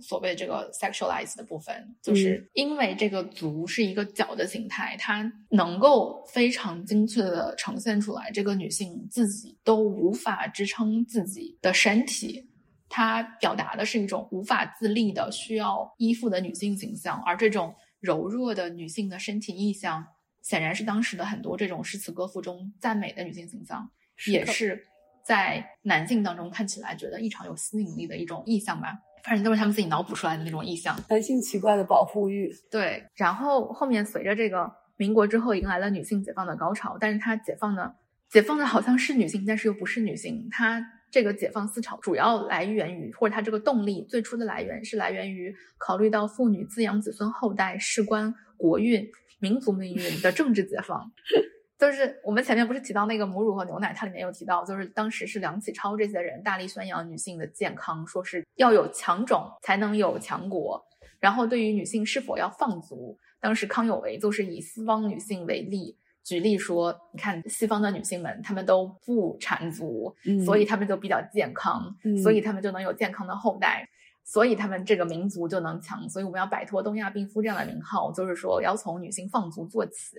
Speaker 4: 所谓这个 sexualized 的部分，就是因为这个足是一个脚的形态，它能够非常精确的呈现出来这个女性自己都无法支撑自己的身体。它表达的是一种无法自立的、需要依附的女性形象，而这种柔弱的女性的身体意象，显然是当时的很多这种诗词歌赋中赞美的女性形象，也是在男性当中看起来觉得异常有吸引力的一种意象吧。反正都是他们自己脑补出来的那种意象。
Speaker 3: 男性奇怪的保护欲。
Speaker 4: 对，然后后面随着这个民国之后迎来了女性解放的高潮，但是它解放的解放的好像是女性，但是又不是女性。它这个解放思潮主要来源于，或者它这个动力最初的来源是来源于考虑到妇女滋养子孙后代事关国运、民族命运的政治解放。就是我们前面不是提到那个母乳和牛奶，它里面有提到，就是当时是梁启超这些人大力宣扬女性的健康，说是要有强种才能有强国。然后对于女性是否要放足，当时康有为就是以西方女性为例，举例说，你看西方的女性们，她们都不缠足，
Speaker 3: 嗯
Speaker 4: 所以她们就比较健康，
Speaker 3: 嗯
Speaker 4: 所以她们就能有健康的后代。所以他们这个民族就能强，所以我们要摆脱东亚病夫这样的名号，就是说要从女性放足做起。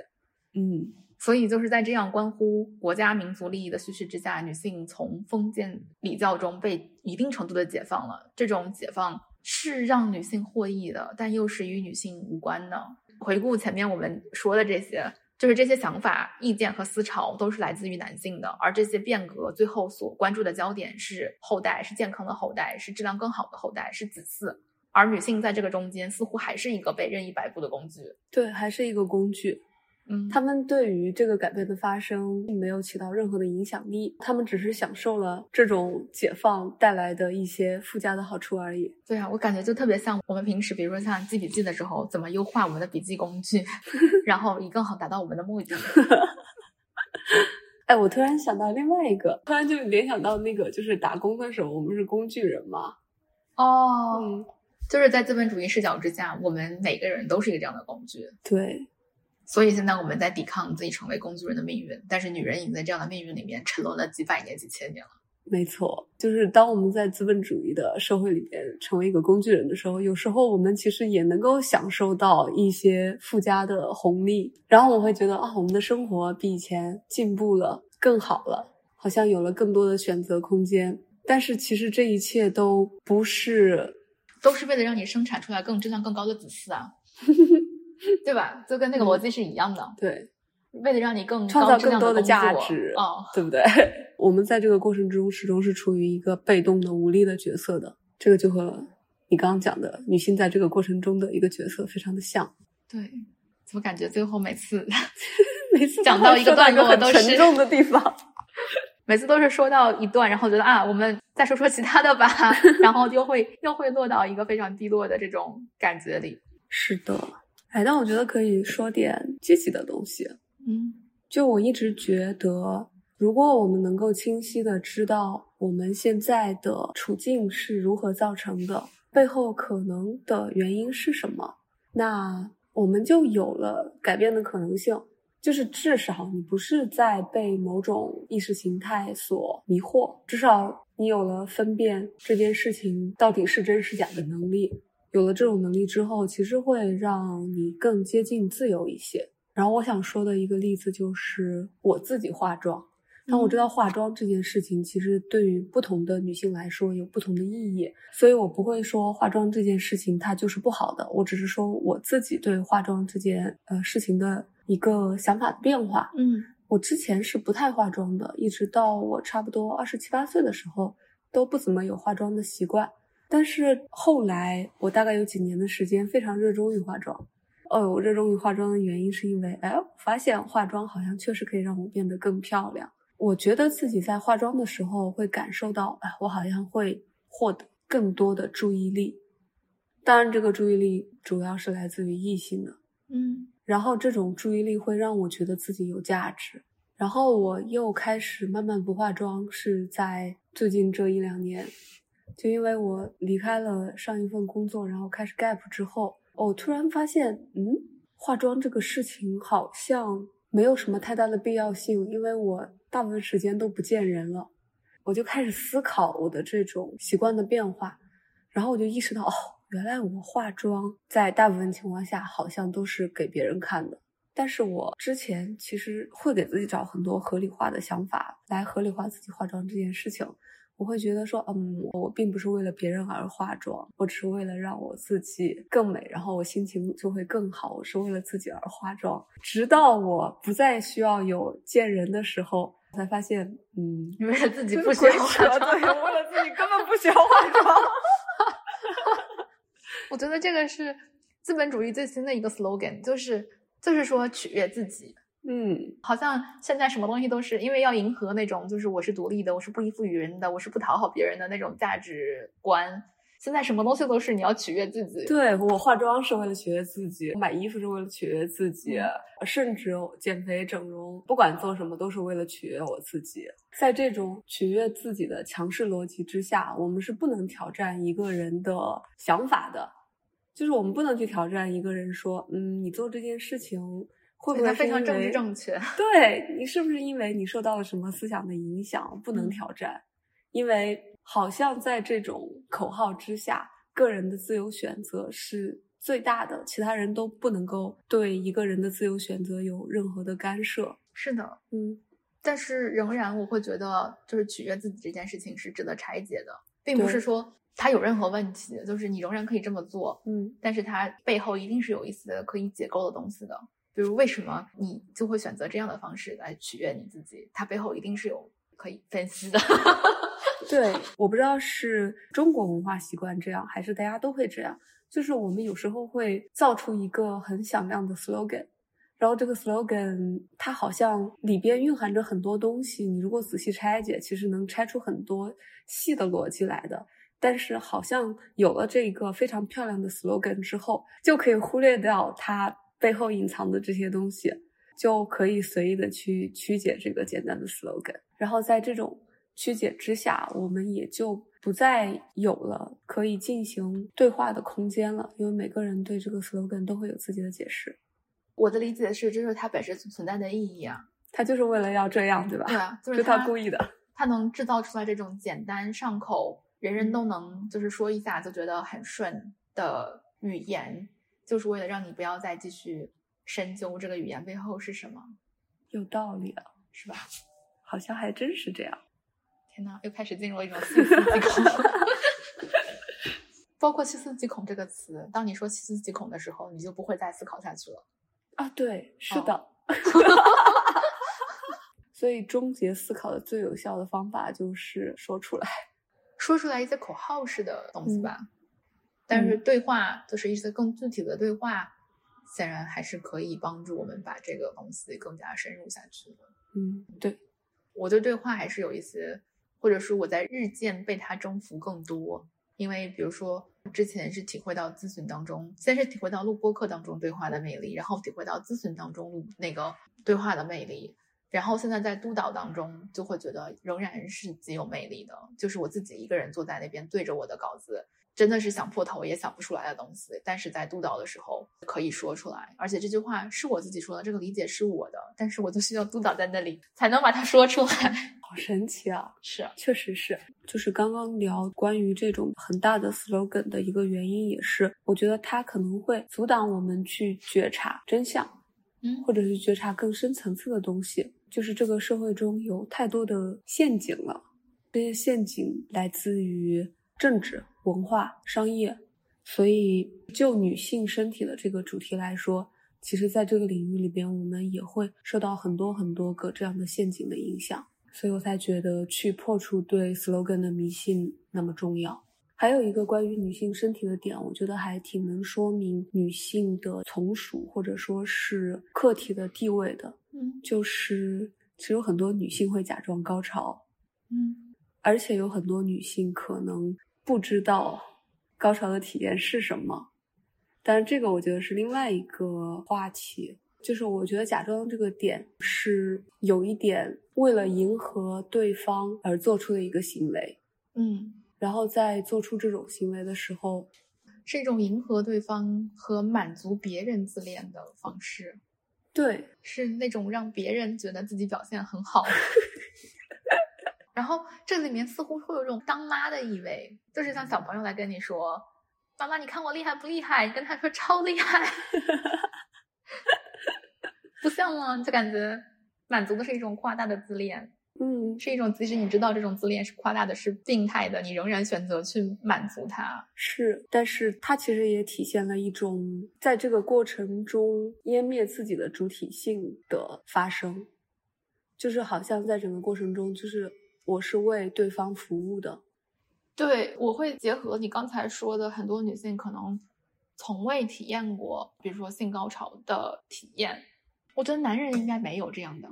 Speaker 3: 嗯
Speaker 4: 所以就是在这样关乎国家民族利益的叙事之下，女性从封建礼教中被一定程度的解放了。这种解放是让女性获益的，但又是与女性无关的。回顾前面我们说的这些，就是这些想法、意见和思潮都是来自于男性的，而这些变革最后所关注的焦点是后代，是健康的后代，是质量更好的后代，是子嗣。而女性在这个中间似乎还是一个被任意摆布的工具。
Speaker 3: 对，还是一个工具。
Speaker 4: 嗯，
Speaker 3: 他们对于这个改变的发生并没有起到任何的影响力，他们只是享受了这种解放带来的一些附加的好处而已。
Speaker 4: 对啊，我感觉就特别像我们平时，比如说像记笔记的时候，怎么优化我们的笔记工具，[LAUGHS] 然后以更好达到我们的目的。[LAUGHS] [LAUGHS]
Speaker 3: 哎，我突然想到另外一个，突然就联想到那个，就是打工的时候，我们是工具人嘛。
Speaker 4: 哦，
Speaker 3: 嗯，
Speaker 4: 就是在资本主义视角之下，我们每个人都是一个这样的工具。
Speaker 3: 对，
Speaker 4: 所以现在我们在抵抗自己成为工具人的命运，但是女人已经在这样的命运里面沉沦了几百年、几千年了。
Speaker 3: 没错，就是当我们在资本主义的社会里边成为一个工具人的时候，有时候我们其实也能够享受到一些附加的红利，然后我会觉得啊，我们的生活比以前进步了，更好了，好像有了更多的选择空间。但是其实这一切都不是，
Speaker 4: 都是为了让你生产出来更质量更高的子嗣啊，[LAUGHS] 对吧？就跟那个逻辑是一样的。
Speaker 3: 对，
Speaker 4: 为了让你更
Speaker 3: 创造更多
Speaker 4: 的
Speaker 3: 价值，
Speaker 4: 哦，
Speaker 3: 对不对？[LAUGHS] 我们在这个过程中始终是处于一个被动的、无力的角色的，这个就和你刚刚讲的女性在这个过程中的一个角色非常的像。
Speaker 4: 对，怎么感觉最后每次 [LAUGHS]
Speaker 3: 每次
Speaker 4: 讲到一个段落都
Speaker 3: 是沉重的地方，[LAUGHS]
Speaker 4: 每次都是说到一段，然后觉得啊，我们再说说其他的吧，然后又会又会落到一个非常低落的这种感觉里。
Speaker 3: 是的，哎，但我觉得可以说点积极的东西。
Speaker 4: 嗯，
Speaker 3: 就我一直觉得。如果我们能够清晰的知道我们现在的处境是如何造成的，背后可能的原因是什么，那我们就有了改变的可能性。就是至少你不是在被某种意识形态所迷惑，至少你有了分辨这件事情到底是真是假的能力。有了这种能力之后，其实会让你更接近自由一些。然后我想说的一个例子就是我自己化妆。但我知道化妆这件事情，其实对于不同的女性来说有不同的意义，所以我不会说化妆这件事情它就是不好的。我只是说我自己对化妆这件呃事情的一个想法的变化。
Speaker 4: 嗯，
Speaker 3: 我之前是不太化妆的，一直到我差不多二十七八岁的时候都不怎么有化妆的习惯。但是后来我大概有几年的时间非常热衷于化妆。哦，我热衷于化妆的原因是因为，哎，发现化妆好像确实可以让我变得更漂亮。我觉得自己在化妆的时候会感受到，哎，我好像会获得更多的注意力。当然，这个注意力主要是来自于异性的，
Speaker 4: 嗯。
Speaker 3: 然后这种注意力会让我觉得自己有价值。然后我又开始慢慢不化妆，是在最近这一两年，就因为我离开了上一份工作，然后开始 gap 之后，我突然发现，嗯，化妆这个事情好像没有什么太大的必要性，因为我。大部分时间都不见人了，我就开始思考我的这种习惯的变化，然后我就意识到，哦，原来我化妆在大部分情况下好像都是给别人看的。但是我之前其实会给自己找很多合理化的想法来合理化自己化妆这件事情。我会觉得说，嗯，我并不是为了别人而化妆，我只是为了让我自己更美，然后我心情就会更好。我是为了自己而化妆，直到我不再需要有见人的时候。才发现，嗯，
Speaker 4: 为了自己不需要化妆，
Speaker 3: 对，为了自己根本不需要化妆。[LAUGHS]
Speaker 4: 我觉得这个是资本主义最新的一个 slogan，就是就是说取悦自己。
Speaker 3: 嗯，
Speaker 4: 好像现在什么东西都是因为要迎合那种，就是我是独立的，我是不依附于人的，我是不讨好别人的那种价值观。现在什么东西都是你要取悦自己。
Speaker 3: 对我化妆是为了取悦自己，买衣服是为了取悦自己，甚至减肥整容，不管做什么都是为了取悦我自己。在这种取悦自己的强势逻辑之下，我们是不能挑战一个人的想法的，就是我们不能去挑战一个人说，嗯，你做这件事情会不会
Speaker 4: 非常政治正确？[LAUGHS]
Speaker 3: 对你是不是因为你受到了什么思想的影响？不能挑战，因为。好像在这种口号之下，个人的自由选择是最大的，其他人都不能够对一个人的自由选择有任何的干涉。
Speaker 4: 是的，
Speaker 3: 嗯，
Speaker 4: 但是仍然我会觉得，就是取悦自己这件事情是值得拆解的，并不是说它有任何问题，就是你仍然可以这么做，
Speaker 3: 嗯，
Speaker 4: 但是它背后一定是有一些可以解构的东西的，比如为什么你就会选择这样的方式来取悦你自己，它背后一定是有可以分析的。[LAUGHS]
Speaker 3: 对，我不知道是中国文化习惯这样，还是大家都会这样。就是我们有时候会造出一个很响亮的 slogan，然后这个 slogan 它好像里边蕴含着很多东西，你如果仔细拆解，其实能拆出很多细的逻辑来的。但是好像有了这一个非常漂亮的 slogan 之后，就可以忽略掉它背后隐藏的这些东西，就可以随意的去曲解这个简单的 slogan。然后在这种。曲解之下，我们也就不再有了可以进行对话的空间了，因为每个人对这个 slogan 都会有自己的解释。
Speaker 4: 我的理解是，这是它本身存在的意义啊。
Speaker 3: 它就是为了要这样，对吧？
Speaker 4: 对啊，就 [LAUGHS]
Speaker 3: 就是
Speaker 4: 他
Speaker 3: 他故意的。
Speaker 4: 它能制造出来这种简单上口、人人都能就是说一下就觉得很顺的语言，就是为了让你不要再继续深究这个语言背后是什么，
Speaker 3: 有道理啊，
Speaker 4: 是吧？
Speaker 3: 好像还真是这样。
Speaker 4: 天呐，又开始进入了一种细思极恐。[LAUGHS] 包括“细思极恐”这个词，当你说“细思极恐”的时候，你就不会再思考下去了。
Speaker 3: 啊，对，是的。[LAUGHS] 所以，终结思考的最有效的方法就是说出来。
Speaker 4: 说出来一些口号式的东西吧，但是对话就是一些更具体的对话，显然还是可以帮助我们把这个东西更加深入下去的。
Speaker 3: 嗯，对，
Speaker 4: 我对对话还是有一些，或者说我在日渐被它征服更多。因为比如说之前是体会到咨询当中，先是体会到录播课当中对话的魅力，然后体会到咨询当中录那个对话的魅力，然后现在在督导当中就会觉得仍然是极有魅力的。就是我自己一个人坐在那边对着我的稿子，真的是想破头也想不出来的东西，但是在督导的时候可以说出来，而且这句话是我自己说的，这个理解是我的，但是我就需要督导在那里才能把它说出来。[LAUGHS]
Speaker 3: 好神奇啊！[LAUGHS]
Speaker 4: 是，
Speaker 3: 确实是，就是刚刚聊关于这种很大的 slogan 的一个原因，也是我觉得它可能会阻挡我们去觉察真相，
Speaker 4: 嗯
Speaker 3: 或者是觉察更深层次的东西。就是这个社会中有太多的陷阱了，这些陷阱来自于政治、文化、商业，所以就女性身体的这个主题来说，其实在这个领域里边，我们也会受到很多很多个这样的陷阱的影响。所以我才觉得去破除对 slogan 的迷信那么重要。还有一个关于女性身体的点，我觉得还挺能说明女性的从属或者说是客体的地位的，
Speaker 4: 嗯
Speaker 3: 就是其实有很多女性会假装高潮，
Speaker 4: 嗯
Speaker 3: 而且有很多女性可能不知道高潮的体验是什么。但是这个我觉得是另外一个话题。就是我觉得假装这个点是有一点为了迎合对方而做出的一个行为，
Speaker 4: 嗯，
Speaker 3: 然后在做出这种行为的时候，
Speaker 4: 是一种迎合对方和满足别人自恋的方式，
Speaker 3: 对，
Speaker 4: 是那种让别人觉得自己表现很好。然后这里面似乎会有一种当妈的意味，就是像小朋友来跟你说：“妈妈，你看我厉害不厉害？”你跟他说超厉害。[LAUGHS] 不像吗？就感觉满足的是一种夸大的自恋，
Speaker 3: 嗯，
Speaker 4: 是一种即使你知道这种自恋是夸大的、是病态的，你仍然选择去满足它。
Speaker 3: 是，但是它其实也体现了一种在这个过程中湮灭自己的主体性的发生，就是好像在整个过程中，就是我是为对方服务的。
Speaker 4: 对，我会结合你刚才说的，很多女性可能从未体验过，比如说性高潮的体验。我觉得男人应该没有这样的。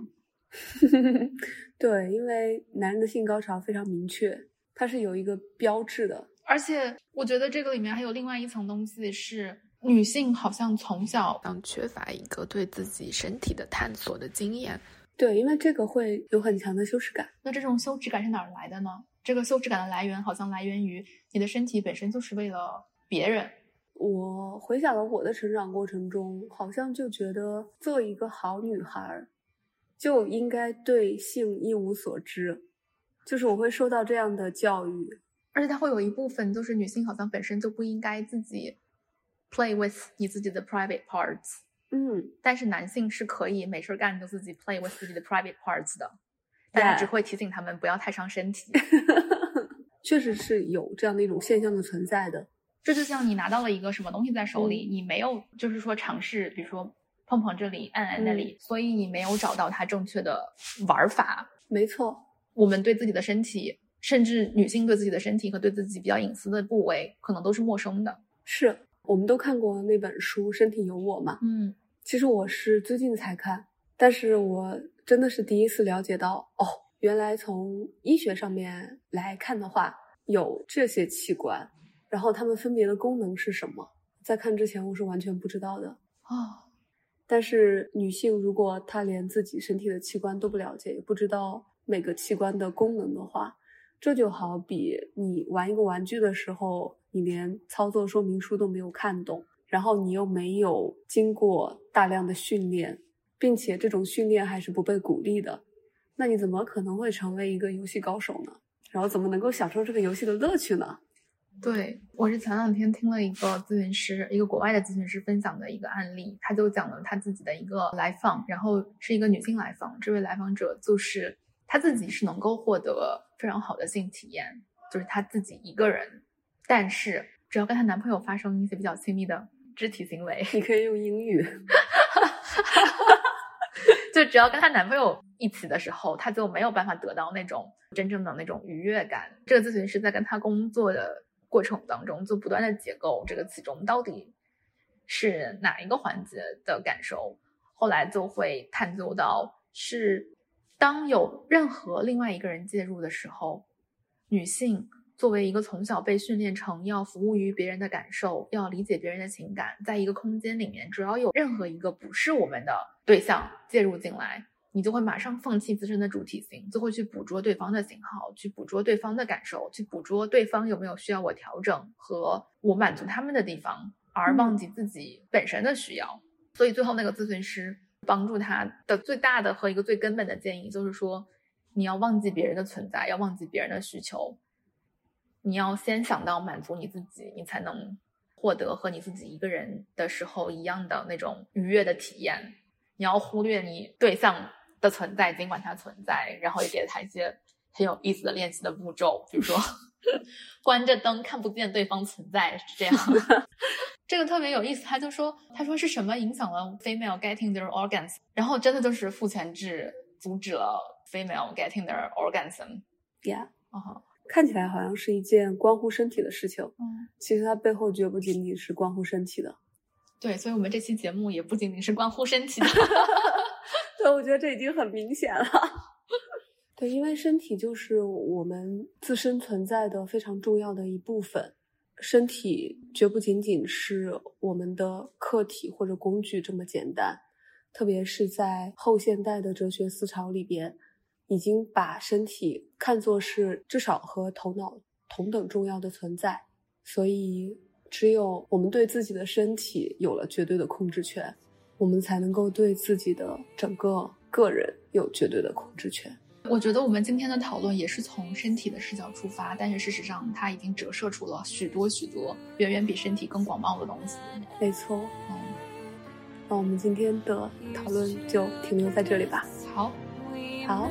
Speaker 4: [LAUGHS]
Speaker 3: 对，因为男人的性高潮非常明确，它是有一个标志的。
Speaker 4: 而且我觉得这个里面还有另外一层东西是，女性好像从小
Speaker 2: 像缺乏一个对自己身体的探索的经验。
Speaker 3: 对，因为这个会有很强的羞耻感。
Speaker 4: 那这种羞耻感是哪儿来的呢？这个羞耻感的来源好像来源于你的身体本身就是为了别人。
Speaker 3: 我回想了我的成长过程中，好像就觉得做一个好女孩，就应该对性一无所知，就是我会受到这样的教育。
Speaker 4: 而且它会有一部分就是女性好像本身就不应该自己 play with 你自己的 private parts，
Speaker 3: 嗯，
Speaker 4: 但是男性是可以没事干就自己 play with 自己的 private parts 的，但是只会提醒他们不要太伤身体。[LAUGHS]
Speaker 3: 确实是有这样的一种现象的存在的。
Speaker 4: 这就像你拿到了一个什么东西在手里，你没有就是说尝试，比如说碰碰这里，按按那里，所以你没有找到它正确的玩法。
Speaker 3: 没错，
Speaker 4: 我们对自己的身体，甚至女性对自己的身体和对自己比较隐私的部位，可能都是陌生的。
Speaker 3: 是我们都看过那本书《身体有我》嘛？
Speaker 4: 嗯，
Speaker 3: 其实我是最近才看，但是我真的是第一次了解到，哦，原来从医学上面来看的话，有这些器官，然后它们分别的功能是什么？在看之前我是完全不知道的。
Speaker 4: 哦，
Speaker 3: 但是女性如果她连自己身体的器官都不了解，也不知道每个器官的功能的话，这就好比你玩一个玩具的时候，你连操作说明书都没有看懂，然后你又没有经过大量的训练，并且这种训练还是不被鼓励的，那你怎么可能会成为一个游戏高手呢？然后怎么能够享受这个游戏的乐趣呢？
Speaker 4: 对，我是前两天听了一个咨询师，一个国外的咨询师分享的一个案例，他就讲了他自己的一个来访，然后是一个女性来访，这位来访者就是她自己是能够获得非常好的性体验，就是她自己一个人，但是只要跟她男朋友发生一些比较亲密的肢体行为，
Speaker 3: 你可以用英语，[LAUGHS]
Speaker 4: 就只要跟她男朋友一起的时候，她就没有办法得到那种真正的那种愉悦感。这个咨询师在跟她工作的。过程当中就不断的解构这个其中到底是哪一个环节的感受，后来就会探究到是当有任何另外一个人介入的时候，女性作为一个从小被训练成要服务于别人的感受，要理解别人的情感，在一个空间里面，只要有任何一个不是我们的对象介入进来。你就会马上放弃自身的主体性，就会去捕捉对方的信号，去捕捉对方的感受，去捕捉对方有没有需要我调整和我满足他们的地方，而忘记自己本身的需要。所以最后那个咨询师帮助他的最大的和一个最根本的建议就是说，你要忘记别人的存在，要忘记别人的需求，你要先想到满足你自己，你才能获得和你自己一个人的时候一样的那种愉悦的体验。你要忽略你对象。的存在，尽管它存在，然后也给了他一些很有意思的练习的步骤，比如说 [LAUGHS] 关着灯看不见对方存在是这样的，[LAUGHS] 这个特别有意思。他就说，他说是什么影响了 female getting their organs，然后真的就是父权制阻止了 female getting their orgasm。
Speaker 3: Yeah，
Speaker 4: 啊，
Speaker 3: 看起来好像是一件关乎身体的事情，
Speaker 4: 嗯，
Speaker 3: 其实它背后绝不仅仅是关乎身体的。
Speaker 4: 对，所以我们这期节目也不仅仅是关乎身体的。[LAUGHS] [LAUGHS]
Speaker 3: 对，我觉得这已经很明显了。[LAUGHS] 对，因为身体就是我们自身存在的非常重要的一部分，身体绝不仅仅是我们的客体或者工具这么简单。特别是在后现代的哲学思潮里边，已经把身体看作是至少和头脑同等重要的存在。所以，只有我们对自己的身体有了绝对的控制权。我们才能够对自己的整个个人有绝对的控制权。
Speaker 4: 我觉得我们今天的讨论也是从身体的视角出发，但是事实上它已经折射出了许多许多远远比身体更广袤的东西。
Speaker 3: 没错，
Speaker 4: 嗯，
Speaker 3: 那我们今天的讨论就停留在这里吧。
Speaker 4: 好，
Speaker 3: 好，